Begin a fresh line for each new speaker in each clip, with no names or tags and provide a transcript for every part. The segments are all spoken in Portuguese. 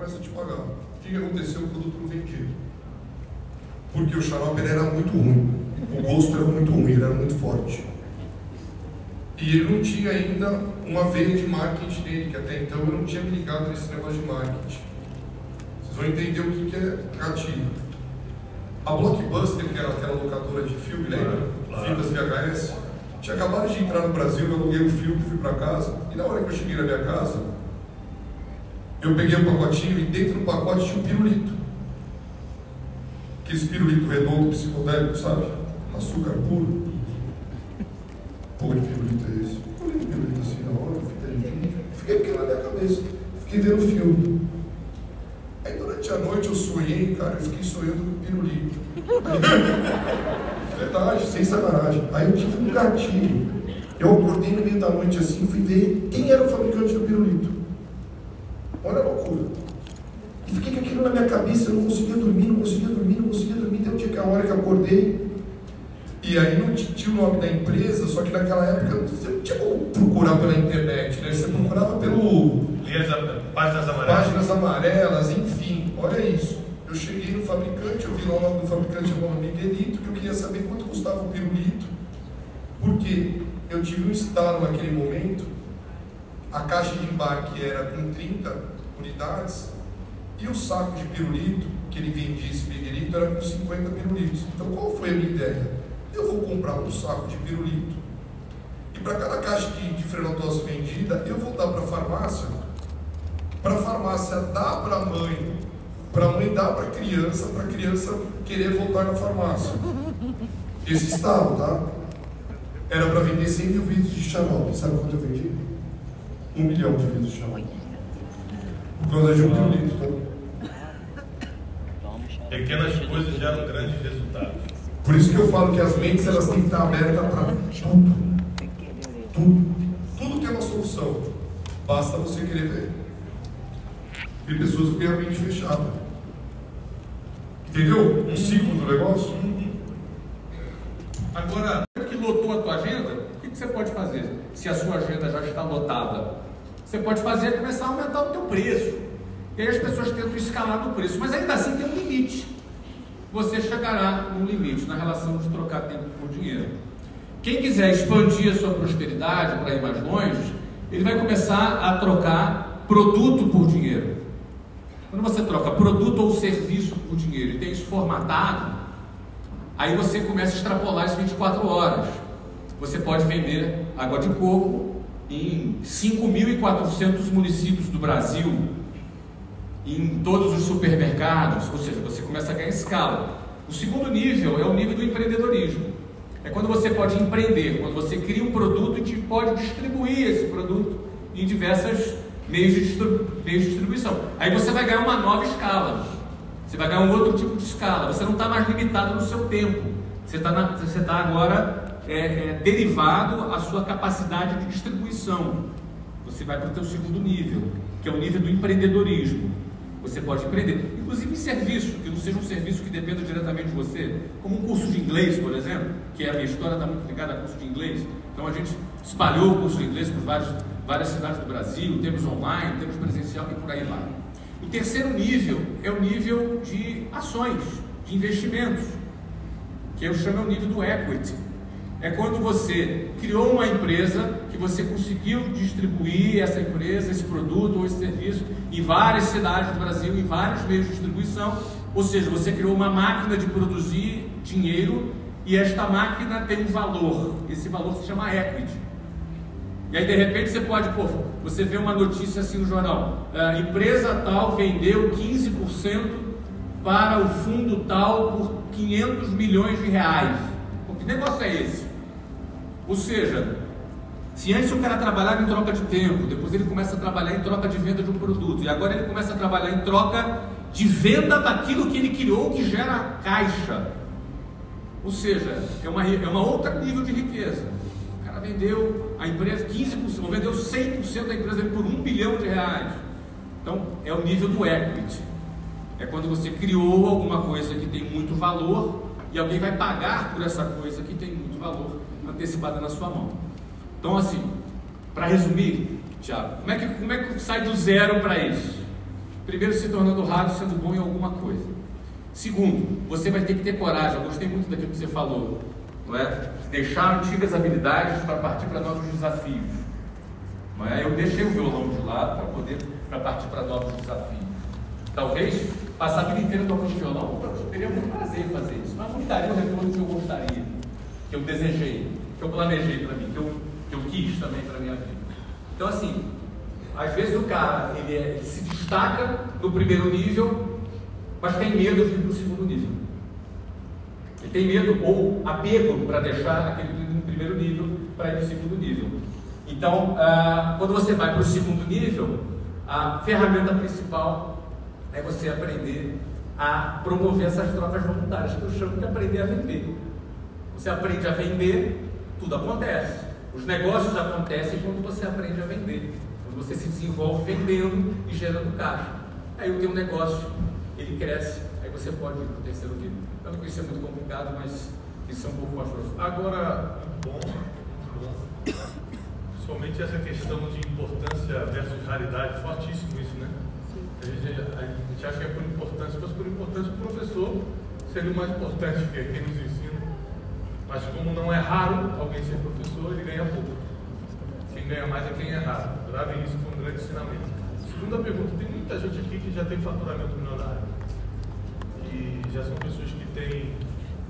começa a te pagar. O que aconteceu? O produto não vendia. Porque o xarope era muito ruim. O gosto era muito ruim, ele era muito forte. E ele não tinha ainda uma veia de marketing dele, que até então eu não tinha me ligado nesse negócio de marketing. Vocês vão entender o que é gatilho. A Blockbuster, que era aquela locadora de filme, lembra?
Claro.
Fitas VHS. Tinha acabado de entrar no Brasil, eu aluguei o filme, fui para casa. E na hora que eu cheguei na minha casa, eu peguei um pacotinho e dentro do pacote tinha um pirulito. Aquele pirulito redondo, psicodélico, sabe? Açúcar puro. Pô, que pirulito é esse? Eu olhei o pirulito assim na hora, fiquei aquilo na minha cabeça. Fiquei vendo o filme. Aí durante a noite eu sonhei, cara, eu fiquei sonhando com o pirulito. Verdade, sem sacanagem. Aí eu tive um gatilho. Eu acordei no meio da noite assim, fui ver quem era o fabricante do pirulito. Olha a loucura. E fiquei com aquilo na minha cabeça, eu não conseguia dormir, não conseguia dormir, não conseguia dormir. Até um dia que a hora que eu acordei. E aí não tinha o nome da empresa, só que naquela época você não tinha como procurar pela internet, né? Você procurava pelo
páginas amarelas.
páginas amarelas, enfim, olha isso. Eu cheguei no fabricante, eu vi lá o nome do fabricante, o nome Miguelito, que eu queria saber quanto custava o pirulito, porque eu tive um estalo naquele momento, a caixa de embarque era com 30 unidades, e o saco de pirulito, que ele vendia esse Miguelito, era com 50 pirulitos. Então qual foi a minha ideia? Eu vou comprar um saco de pirulito, e para cada caixa de, de vendida, eu vou dar para a farmácia para a farmácia dar para a mãe, para a mãe dar para a criança, para a criança querer voltar na farmácia. Esse estado, tá? Era para vender 100 mil vidros de xarope. Sabe quanto eu vendi? Um milhão de vidros de xarope. Por causa de um tá?
Pequenas coisas geram grandes resultados.
Por isso que eu falo que as mentes elas têm que estar abertas para tudo. Tudo. Tudo tem uma solução. Basta você querer ver. Tem pessoas que têm a mente fechada. Entendeu? Um ciclo do negócio.
Agora, que lotou a tua agenda, o que que você pode fazer? Se a sua agenda já está lotada, você pode fazer é começar a aumentar o teu preço. E aí as pessoas tentam escalar no preço, mas ainda assim tem um limite. Você chegará num limite na relação de trocar tempo por dinheiro. Quem quiser expandir a sua prosperidade para ir mais longe, ele vai começar a trocar produto por dinheiro. Quando você troca produto ou serviço por dinheiro e tem isso formatado, Aí você começa a extrapolar as 24 horas. Você pode vender água de coco em 5.400 municípios do Brasil, em todos os supermercados, ou seja, você começa a ganhar escala. O segundo nível é o nível do empreendedorismo. É quando você pode empreender, quando você cria um produto e pode distribuir esse produto em diversos meios de, meios de distribuição. Aí você vai ganhar uma nova escala. Você vai ganhar um outro tipo de escala. Você não está mais limitado no seu tempo. Você está tá agora é, é, derivado à sua capacidade de distribuição. Você vai para o teu segundo nível, que é o nível do empreendedorismo. Você pode empreender, inclusive em serviço, que não seja um serviço que dependa diretamente de você, como um curso de inglês, por exemplo, que a minha história está muito ligada a curso de inglês. Então a gente espalhou o curso de inglês por várias cidades do Brasil, temos online, temos presencial e por aí vai. O terceiro nível é o nível de ações, de investimentos, que eu chamo o nível do equity. É quando você criou uma empresa que você conseguiu distribuir essa empresa, esse produto ou esse serviço em várias cidades do Brasil, em vários meios de distribuição. Ou seja, você criou uma máquina de produzir dinheiro e esta máquina tem um valor. Esse valor se chama equity. E aí de repente você pode, pô, você vê uma notícia assim no jornal, a empresa tal vendeu 15% para o fundo tal por 500 milhões de reais. Pô, que negócio é esse? Ou seja, se antes o cara trabalhava em troca de tempo, depois ele começa a trabalhar em troca de venda de um produto, e agora ele começa a trabalhar em troca de venda daquilo que ele criou que gera caixa. Ou seja, é uma, é uma outra nível de riqueza. O cara vendeu a empresa 15%, ou vendeu 100% da empresa por um bilhão de reais. Então, é o nível do equity. É quando você criou alguma coisa que tem muito valor e alguém vai pagar por essa coisa que tem muito valor antecipada na sua mão. Então, assim, para resumir, Tiago, como é, que, como é que sai do zero para isso? Primeiro, se tornando raro, sendo bom em alguma coisa. Segundo, você vai ter que ter coragem. Eu gostei muito daquilo que você falou, não é? Deixar antigas habilidades para partir para novos desafios. Não é? Eu deixei o violão de lado para poder para partir para novos desafios. Talvez passar a vida inteira tocando violão, eu teria muito prazer em fazer isso, mas não daria o retorno que eu gostaria, que eu desejei, que eu planejei para mim, que eu, que eu quis também para minha vida. Então, assim, às vezes o cara ele, é, ele se destaca no primeiro nível, mas tem medo de ir para o segundo nível. Ele tem medo ou apego para deixar aquele primeiro nível para ir para o segundo nível. Então, ah, quando você vai para o segundo nível, a ferramenta principal é você aprender a promover essas trocas voluntárias, que eu chamo de aprender a vender. Você aprende a vender, tudo acontece. Os negócios acontecem quando você aprende a vender. Quando você se desenvolve vendendo e gerando caixa. Aí o teu negócio, ele cresce, aí você pode ir para o terceiro nível. Eu não isso é muito complicado, mas isso é um pouco mais profundo.
Agora, bom, bom. Somente essa questão de importância versus raridade, fortíssimo isso, né? A gente, a gente acha que é por importância, mas por importância o professor seria o mais importante, que é quem nos ensina. Mas como não é raro alguém ser professor, ele ganha pouco. Quem ganha mais é quem é raro. Grave isso com um grande ensinamento. Segunda pergunta, tem muita gente aqui que já tem faturamento milionário. E já são pessoas que têm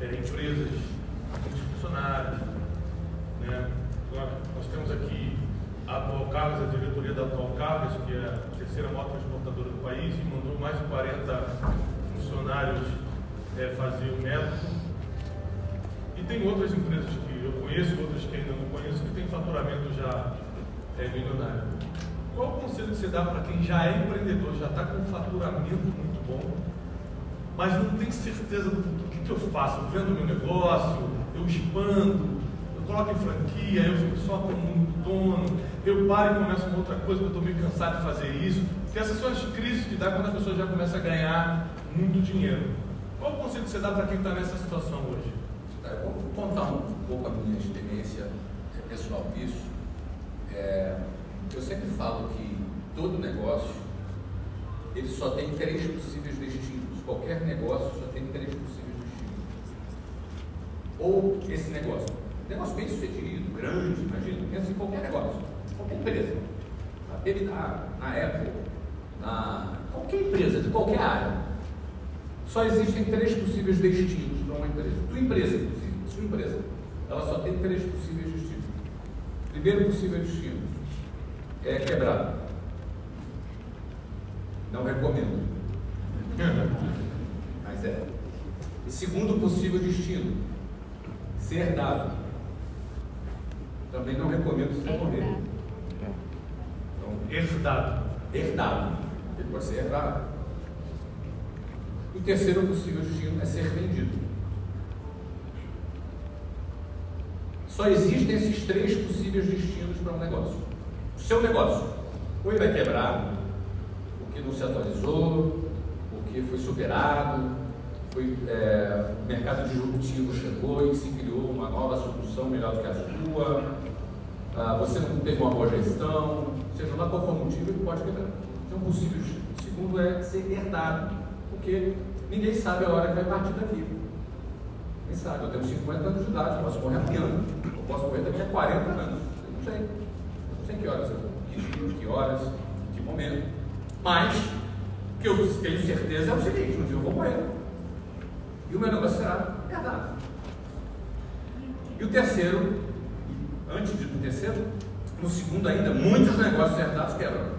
é, empresas com funcionários. Né? Nós, temos aqui a Atual Cargas, a diretoria da Atual Cargas, que é a terceira maior transportadora do país, e mandou mais de 40 funcionários é, fazer o método. Tem outras empresas que eu conheço, outras que ainda não conheço, que têm faturamento já é, milionário. Qual o conselho que você dá para quem já é empreendedor, já está com um faturamento muito bom, mas não tem certeza do futuro? O que, que eu faço? Eu vendo meu negócio, eu expando, eu coloco em franquia, eu fico só como um dono, eu paro e começo uma outra coisa, porque eu estou meio cansado de fazer isso. Porque essas são as crises que dá quando a pessoa já começa a ganhar muito dinheiro. Qual o conselho que você dá para quem está nessa situação hoje?
Eu vou contar um pouco a minha experiência pessoal nisso. É, eu sempre falo que todo negócio ele só tem três possíveis destinos. Qualquer negócio só tem três possíveis destinos. Ou esse negócio, negócio bem sucedido, grande, imagina, pensa em qualquer negócio, qualquer empresa. Na, na Apple, na qualquer empresa, de qualquer área. Só existem três possíveis destinos empresa. Tua empresa, inclusive, sua empresa, ela só tem três possíveis destinos. Primeiro possível destino é quebrar. Não recomendo. Mas é. E segundo possível destino, ser herdado. Também não recomendo você morrer.
Então, herdado.
Herdado. Ele pode ser herdado. E o terceiro possível destino é ser vendido. Só existem esses três possíveis destinos para um negócio. O seu negócio, ou ele vai quebrar, porque não se atualizou, porque foi superado, foi, é, o mercado disruptivo chegou e se criou uma nova solução melhor do que a sua, ah, você não teve uma boa gestão, seja lá qual for o motivo, ele pode quebrar. Então, possível. O segundo é ser herdado, porque ninguém sabe a hora que vai partir daqui. Quem sabe? Eu tenho 50 anos de idade, eu posso morrer amanhã, eu posso morrer daqui a 40 anos, eu não sei. Eu não sei que horas, que dia, que horas, que momento. Mas, o que eu tenho certeza é o seguinte: um dia eu vou morrer. E o meu negócio será herdado. E o terceiro, antes do terceiro, no segundo ainda, muitos negócios herdados quebram.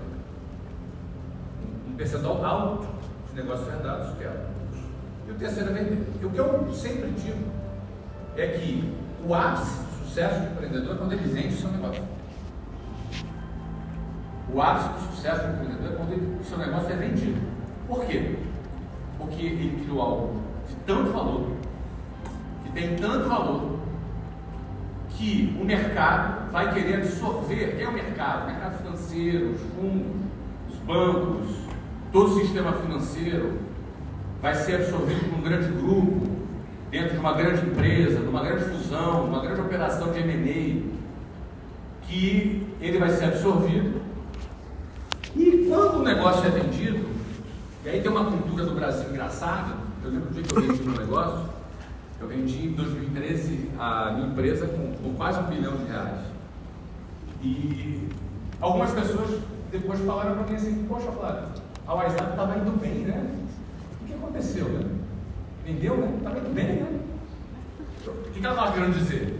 Um percentual alto de negócios herdados quebram. E o terceiro é vender. E o que eu sempre digo é que o ápice do sucesso do empreendedor é quando ele vende o seu negócio. O ápice do sucesso do empreendedor é quando ele, o seu negócio é vendido. Por quê? Porque ele criou algo de tanto valor, que tem tanto valor, que o mercado vai querer absorver. Quem é o mercado? O mercado financeiro, os fundos, os bancos, todo o sistema financeiro vai ser absorvido por um grande grupo, dentro de uma grande empresa, de uma grande fusão, uma grande operação de M&A, que ele vai ser absorvido. E quando o negócio é vendido, E aí tem uma cultura do Brasil engraçada. Eu lembro do dia que eu vendi meu negócio, eu vendi em 2013 a minha empresa com, com quase um bilhão de reais. E algumas pessoas depois falaram para mim assim, poxa Flávio, a WhatsApp estava indo bem, né? O que aconteceu, né? Vendeu, né? Estava indo bem, né? O que ela estava querendo dizer?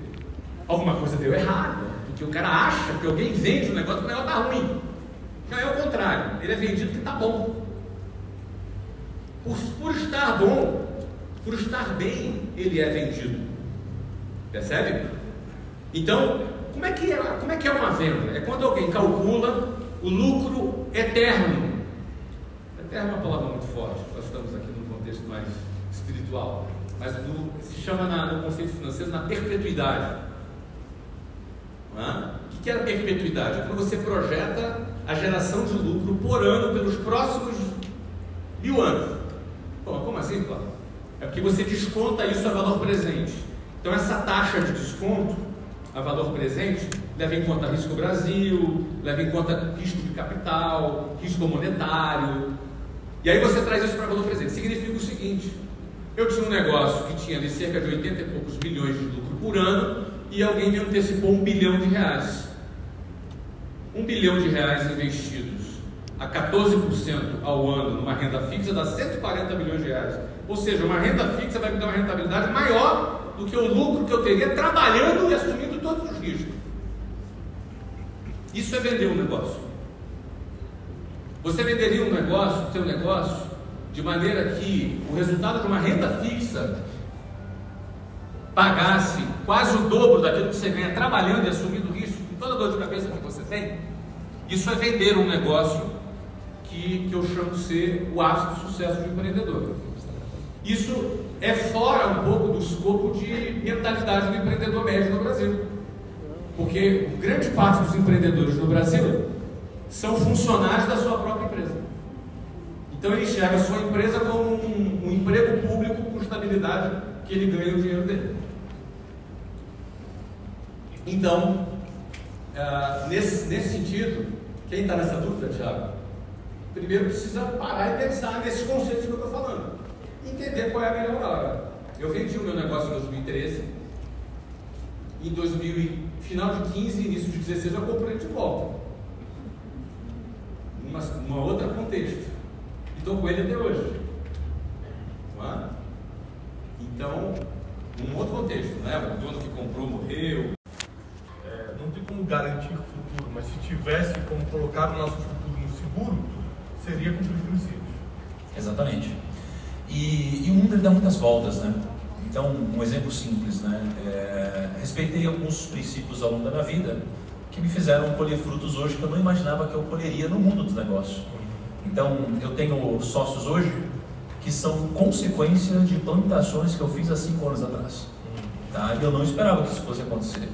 Alguma coisa deu errado, porque o cara acha que alguém vende um negócio, o negócio está ruim. Não é o contrário, ele é vendido que está bom. Por, por estar bom, por estar bem, ele é vendido. Percebe? Então, como é que é, como é, que é uma venda? É quando alguém calcula o lucro eterno. É uma palavra muito forte, nós estamos aqui num contexto mais espiritual, mas no, se chama na, no conceito financeiro na perpetuidade. O que é a perpetuidade? É quando você projeta a geração de lucro por ano pelos próximos mil anos. Bom, como assim, Cláudio? É porque você desconta isso a valor presente. Então, essa taxa de desconto a valor presente leva em conta risco Brasil, leva em conta risco de capital, risco monetário. E aí você traz isso para valor presente. Significa o seguinte: eu tinha um negócio que tinha ali cerca de 80 e poucos bilhões de lucro por ano e alguém me antecipou um bilhão de reais. Um bilhão de reais investidos a 14% ao ano numa renda fixa dá 140 milhões de reais. Ou seja, uma renda fixa vai me dar uma rentabilidade maior do que o lucro que eu teria trabalhando e assumindo todos os riscos. Isso é vender um negócio. Você venderia um negócio, seu negócio, de maneira que o resultado de uma renda fixa pagasse quase o dobro daquilo que você ganha trabalhando e assumindo risco, com toda a dor de cabeça que você tem? Isso é vender um negócio que, que eu chamo de ser o ápice do sucesso de um empreendedor. Isso é fora um pouco do escopo de mentalidade do empreendedor médio no Brasil. Porque grande parte dos empreendedores no Brasil são funcionários da sua própria empresa. Então ele enxerga a sua empresa como um, um emprego público com estabilidade que ele ganha o dinheiro dele. Então, uh, nesse, nesse sentido, quem está nessa dúvida, Tiago? primeiro precisa parar e pensar nesses conceitos que eu estou falando. Entender qual é a melhor hora. Eu vendi o meu negócio em 2013. Em 2000, final de 15, início de 16, eu comprei de volta. Uma, uma outra contexto. E estou com ele até hoje. É? Então, um outro contexto, né? O dono que comprou morreu.
É, não tem como garantir o futuro, mas se tivesse como colocar o nosso futuro no seguro, seria cumprir princípios.
Exatamente. E, e, o mundo ele dá muitas voltas, né? Então, um exemplo simples, né? É, respeitei alguns princípios ao longo da minha vida que me fizeram colher frutos hoje que eu não imaginava que eu colheria no mundo dos negócios. Então, eu tenho sócios hoje que são consequência de plantações que eu fiz há cinco anos atrás. Tá? E eu não esperava que isso fosse acontecer.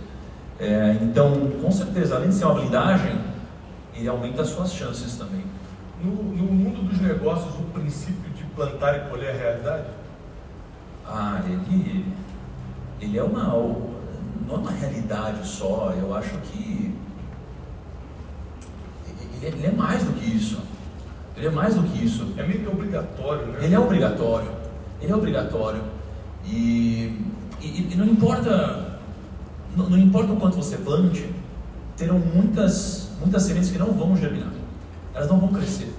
É, então, com certeza, além de ser uma blindagem, ele aumenta as suas chances também.
No, no mundo dos negócios, o princípio de plantar e colher a realidade?
Ah, ele, ele é uma, não é uma realidade só, eu acho que ele, ele é mais do que isso. Ele é mais do que isso.
É meio que obrigatório, né?
Ele é obrigatório. Ele é obrigatório. E, e, e não importa não, não, importa o quanto você plante, terão muitas, muitas sementes que não vão germinar elas não vão crescer.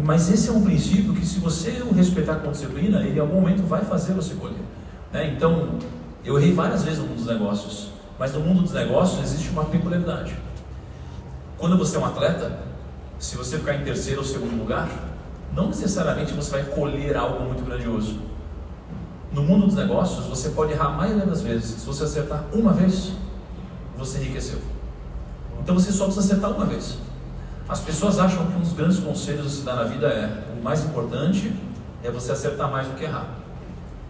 Mas esse é um princípio que, se você o respeitar com disciplina, ele em algum momento vai fazer você colher. Né? Então, eu errei várias vezes no mundo dos negócios, mas no mundo dos negócios existe uma peculiaridade. Quando você é um atleta, se você ficar em terceiro ou segundo lugar, não necessariamente você vai colher algo muito grandioso. No mundo dos negócios, você pode errar maioria das vezes. Se você acertar uma vez, você enriqueceu. Então você só precisa acertar uma vez. As pessoas acham que um dos grandes conselhos a se dar na vida é o mais importante é você acertar mais do que errar.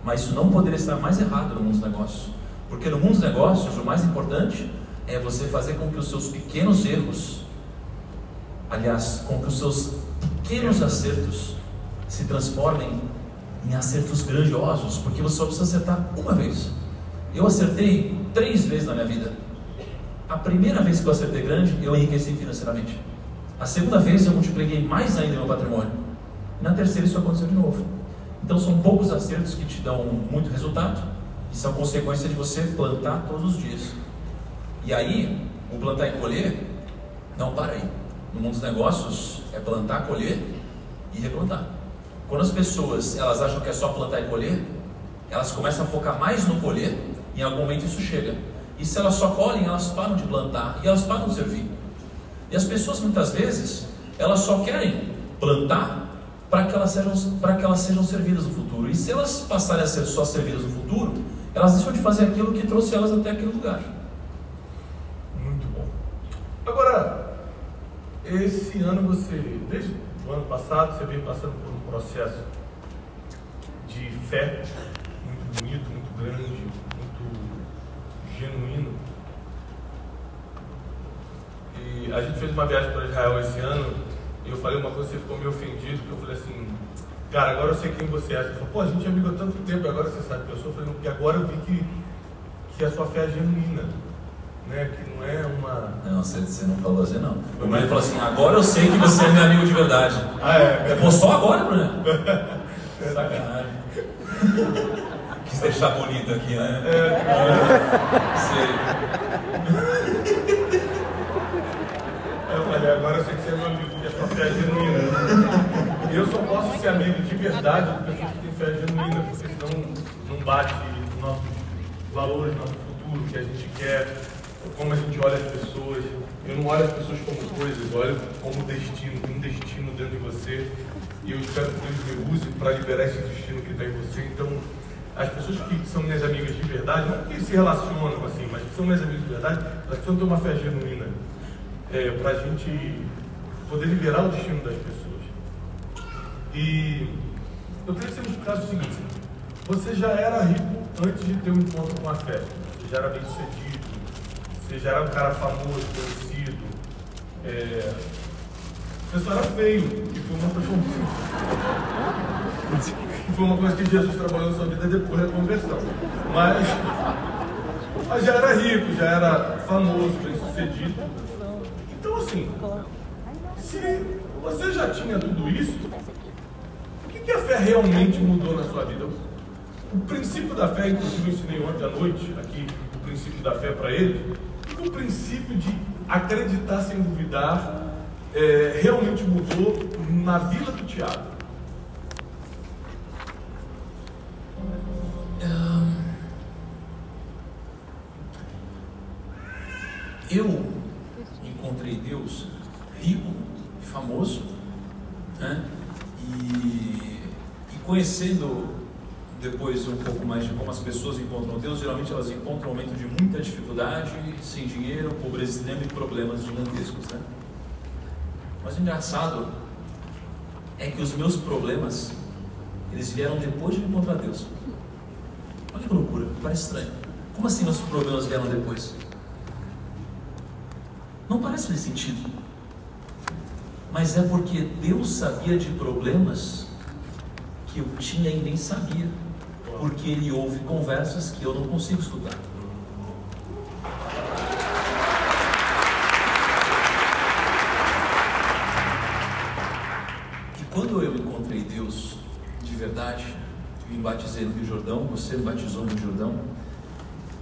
Mas isso não poderia estar mais errado no mundo dos negócios. Porque no mundo dos negócios, o mais importante é você fazer com que os seus pequenos erros, aliás, com que os seus pequenos acertos se transformem em acertos grandiosos, porque você só precisa acertar uma vez. Eu acertei três vezes na minha vida. A primeira vez que eu acertei grande, eu enriqueci financeiramente. A segunda vez eu multipliquei mais ainda meu patrimônio. na terceira isso aconteceu de novo. Então são poucos acertos que te dão muito resultado e são consequência de você plantar todos os dias. E aí, o plantar e colher, não para aí. No mundo dos negócios é plantar, colher e replantar. Quando as pessoas elas acham que é só plantar e colher, elas começam a focar mais no colher, em algum momento isso chega. E se elas só colhem, elas param de plantar e elas param de servir. E as pessoas muitas vezes, elas só querem plantar para que elas sejam que elas sejam servidas no futuro. E se elas passarem a ser só servidas no futuro, elas deixam de fazer aquilo que trouxe elas até aquele lugar.
Muito bom. Agora, esse ano você, desde o ano passado, você vem passando por um processo de fé muito bonito, muito grande, muito genuíno. E a gente fez uma viagem para Israel esse ano e eu falei uma coisa, você ficou meio ofendido, porque eu falei assim, cara, agora eu sei quem você é. Você falou, pô, a gente é amigo há tanto tempo, agora você sabe que eu sou. Eu falei, porque agora eu vi que, que a sua fé é genuína. Né, que não é uma.
Não, você, você não falou assim, não. O Bruno falou assim: agora eu sei que você é meu amigo de verdade.
Ah, é?
Postou agora, Bruno? Sacanagem. Quis deixar bonito aqui, né? É.
Sei. Eu falei, agora eu sei que você é meu amigo, porque a sua fé é genuína. E eu só posso ser amigo de verdade de pessoas que têm fé genuína, porque senão não bate nossos valores, nosso futuro, o que a gente quer, como a gente olha as pessoas. Eu não olho as pessoas como coisas, eu olho como destino, um destino dentro de você. E eu espero que Deus me use para liberar esse destino que está em você. Então, as pessoas que são minhas amigas de verdade, não que se relacionam assim, mas que são minhas amigas de verdade, elas precisam ter uma fé genuína é, para a gente poder liberar o destino das pessoas. E eu queria que você me explicasse o seguinte: você já era rico antes de ter um encontro com a fé, você já era bem sucedido, você já era um cara famoso, conhecido, é, você só era feio, e foi uma coisa foi uma coisa que Jesus trabalhou na sua vida depois da conversão. Mas, mas já era rico, já era famoso, bem sucedido assim, se você já tinha tudo isso, que, a fé realmente mudou na sua vida? O princípio da fé, inclusive eu ensinei ontem à noite aqui o princípio da fé para ele, o princípio de acreditar sem duvidar é, realmente mudou na vida do Tiago.
Eu encontrei Deus rico, famoso, né? e, e conhecendo depois um pouco mais de como as pessoas encontram Deus, geralmente elas encontram um momento de muita dificuldade, sem dinheiro, pobreza extrema e problemas gigantescos. Né? Mas o engraçado é que os meus problemas, eles vieram depois de encontrar Deus. Olha que loucura, parece estranho. Como assim nossos problemas vieram depois? Não parece fazer sentido. Mas é porque Deus sabia de problemas que eu tinha e nem sabia. Porque Ele ouve conversas que eu não consigo escutar. E quando eu encontrei Deus de verdade, me batizei no Rio Jordão, você me batizou no Rio Jordão,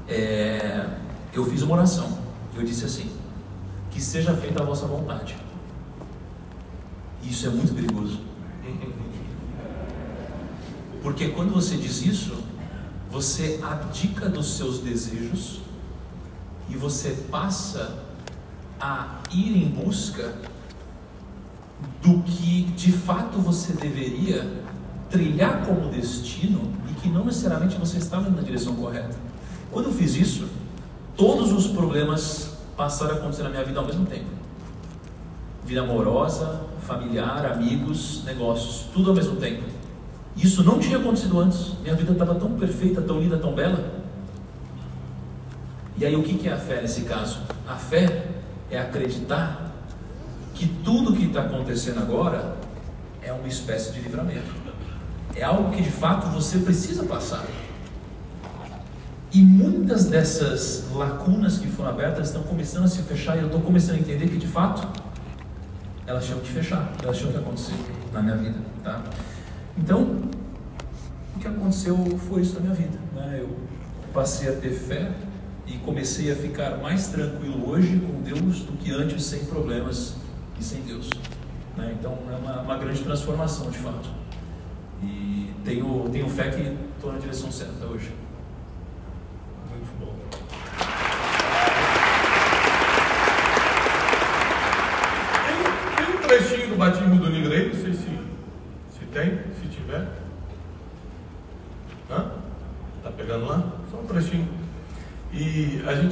é, eu fiz uma oração. Eu disse assim: que seja feita a vossa vontade. Isso é muito perigoso. Porque quando você diz isso, você abdica dos seus desejos e você passa a ir em busca do que de fato você deveria trilhar como destino e que não necessariamente você estava na direção correta. Quando eu fiz isso, todos os problemas passaram a acontecer na minha vida ao mesmo tempo. Vida amorosa, familiar, amigos, negócios, tudo ao mesmo tempo. Isso não tinha acontecido antes. Minha vida estava tão perfeita, tão linda, tão bela. E aí o que é a fé nesse caso? A fé é acreditar que tudo que está acontecendo agora é uma espécie de livramento. É algo que de fato você precisa passar. E muitas dessas lacunas que foram abertas estão começando a se fechar e eu estou começando a entender que de fato elas tinham que fechar, elas tinham que acontecer na minha vida, tá? Então, o que aconteceu foi isso na minha vida, né? Eu passei a ter fé e comecei a ficar mais tranquilo hoje com Deus do que antes sem problemas e sem Deus. Né? Então é uma, uma, grande transformação de fato. E tenho, tenho fé que estou na direção certa hoje.
Muito bom. Tem, tem um trechinho do batismo do negro aí, não sei se, se tem, se tiver. Hã? Tá pegando lá? Só um trechinho.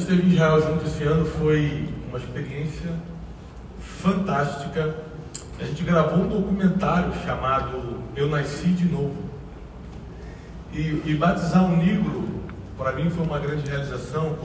E a gente teve em Israel junto esse ano, foi uma experiência fantástica. A gente gravou um documentário chamado Eu Nasci de Novo. E, e batizar um negro, para mim, foi uma grande realização.